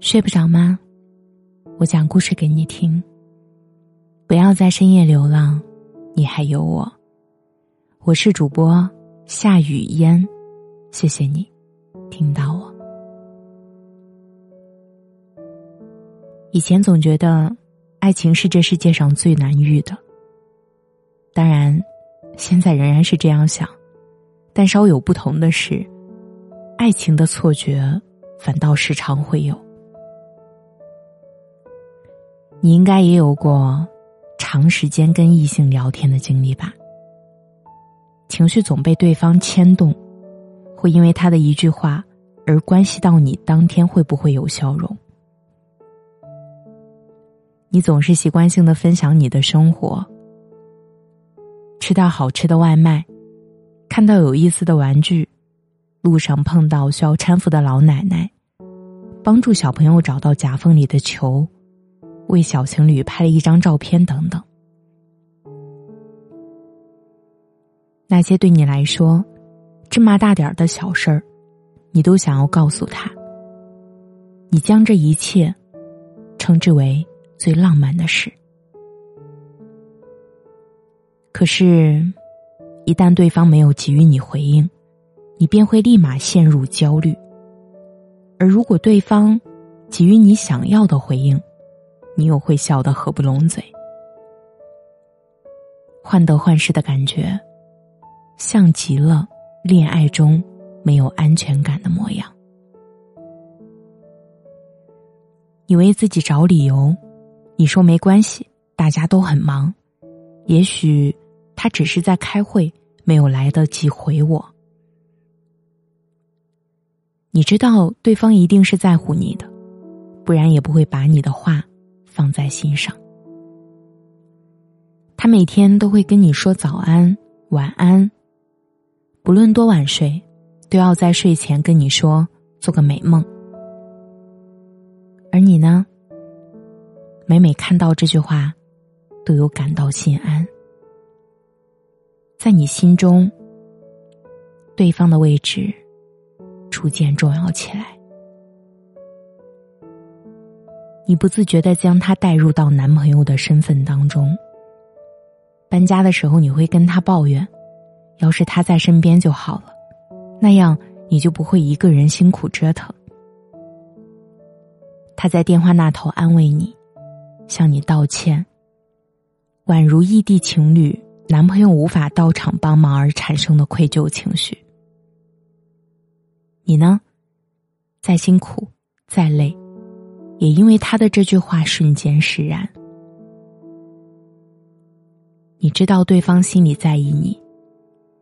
睡不着吗？我讲故事给你听。不要在深夜流浪，你还有我。我是主播夏雨嫣，谢谢你听到我。以前总觉得爱情是这世界上最难遇的，当然，现在仍然是这样想，但稍有不同的是，爱情的错觉反倒时常会有。你应该也有过长时间跟异性聊天的经历吧？情绪总被对方牵动，会因为他的一句话而关系到你当天会不会有笑容。你总是习惯性的分享你的生活，吃到好吃的外卖，看到有意思的玩具，路上碰到需要搀扶的老奶奶，帮助小朋友找到夹缝里的球。为小情侣拍了一张照片，等等。那些对你来说芝麻大点儿的小事儿，你都想要告诉他。你将这一切称之为最浪漫的事。可是，一旦对方没有给予你回应，你便会立马陷入焦虑。而如果对方给予你想要的回应，你又会笑得合不拢嘴，患得患失的感觉，像极了恋爱中没有安全感的模样。你为自己找理由，你说没关系，大家都很忙，也许他只是在开会，没有来得及回我。你知道对方一定是在乎你的，不然也不会把你的话。放在心上，他每天都会跟你说早安、晚安，不论多晚睡，都要在睡前跟你说做个美梦。而你呢，每每看到这句话，都有感到心安，在你心中，对方的位置逐渐重要起来。你不自觉的将他带入到男朋友的身份当中。搬家的时候，你会跟他抱怨：“要是他在身边就好了，那样你就不会一个人辛苦折腾。”他在电话那头安慰你，向你道歉，宛如异地情侣男朋友无法到场帮忙而产生的愧疚情绪。你呢？再辛苦，再累。也因为他的这句话瞬间释然，你知道对方心里在意你，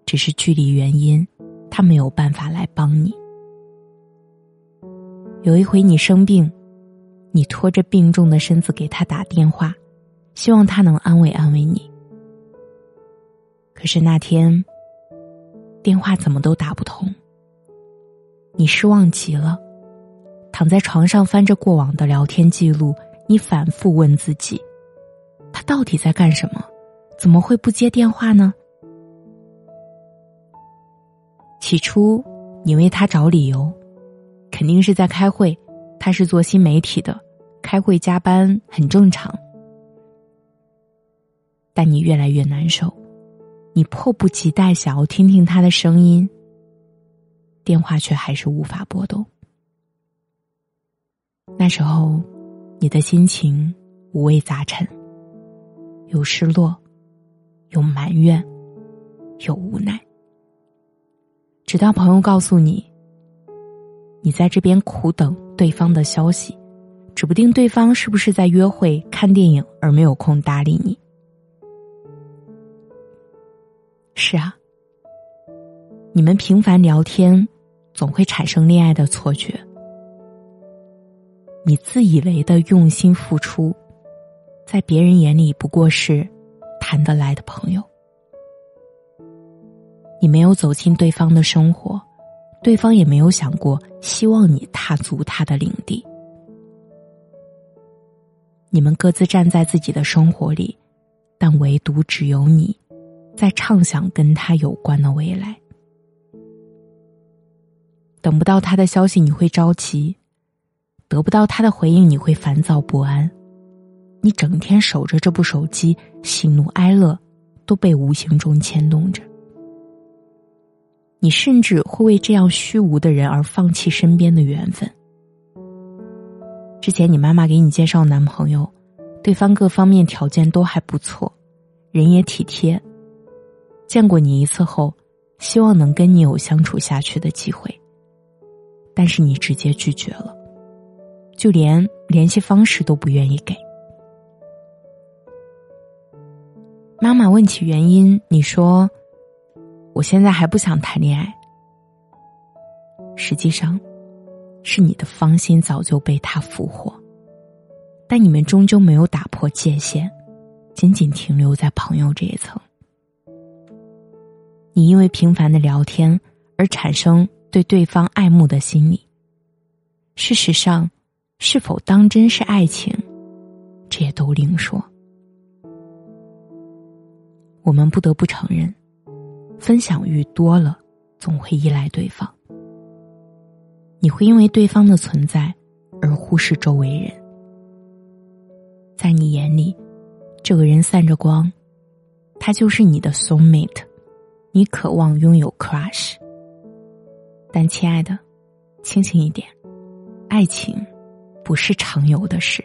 只是距离原因，他没有办法来帮你。有一回你生病，你拖着病重的身子给他打电话，希望他能安慰安慰你。可是那天，电话怎么都打不通，你失望极了。躺在床上翻着过往的聊天记录，你反复问自己：他到底在干什么？怎么会不接电话呢？起初，你为他找理由，肯定是在开会。他是做新媒体的，开会加班很正常。但你越来越难受，你迫不及待想要听听他的声音，电话却还是无法拨动。那时候，你的心情五味杂陈，有失落，有埋怨，有无奈。直到朋友告诉你，你在这边苦等对方的消息，指不定对方是不是在约会、看电影而没有空搭理你。是啊，你们频繁聊天，总会产生恋爱的错觉。你自以为的用心付出，在别人眼里不过是谈得来的朋友。你没有走进对方的生活，对方也没有想过希望你踏足他的领地。你们各自站在自己的生活里，但唯独只有你，在畅想跟他有关的未来。等不到他的消息，你会着急。得不到他的回应，你会烦躁不安。你整天守着这部手机，喜怒哀乐都被无形中牵动着。你甚至会为这样虚无的人而放弃身边的缘分。之前你妈妈给你介绍男朋友，对方各方面条件都还不错，人也体贴。见过你一次后，希望能跟你有相处下去的机会，但是你直接拒绝了，就连联系方式都不愿意给。妈妈问起原因，你说：“我现在还不想谈恋爱。”实际上。是你的芳心早就被他俘获，但你们终究没有打破界限，仅仅停留在朋友这一层。你因为频繁的聊天而产生对对方爱慕的心理。事实上，是否当真是爱情，这也都另说。我们不得不承认，分享欲多了，总会依赖对方。你会因为对方的存在而忽视周围人，在你眼里，这个人散着光，他就是你的 soul mate，你渴望拥有 crush。但亲爱的，清醒一点，爱情不是常有的事，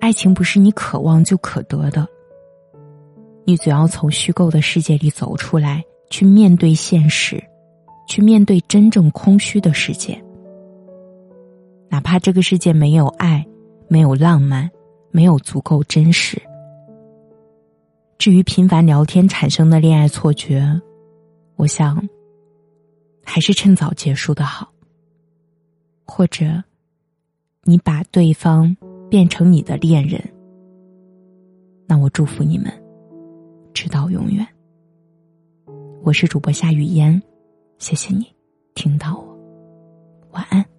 爱情不是你渴望就可得的。你总要从虚构的世界里走出来，去面对现实。去面对真正空虚的世界，哪怕这个世界没有爱，没有浪漫，没有足够真实。至于频繁聊天产生的恋爱错觉，我想，还是趁早结束的好。或者，你把对方变成你的恋人，那我祝福你们，直到永远。我是主播夏雨嫣。谢谢你，听到我，晚安。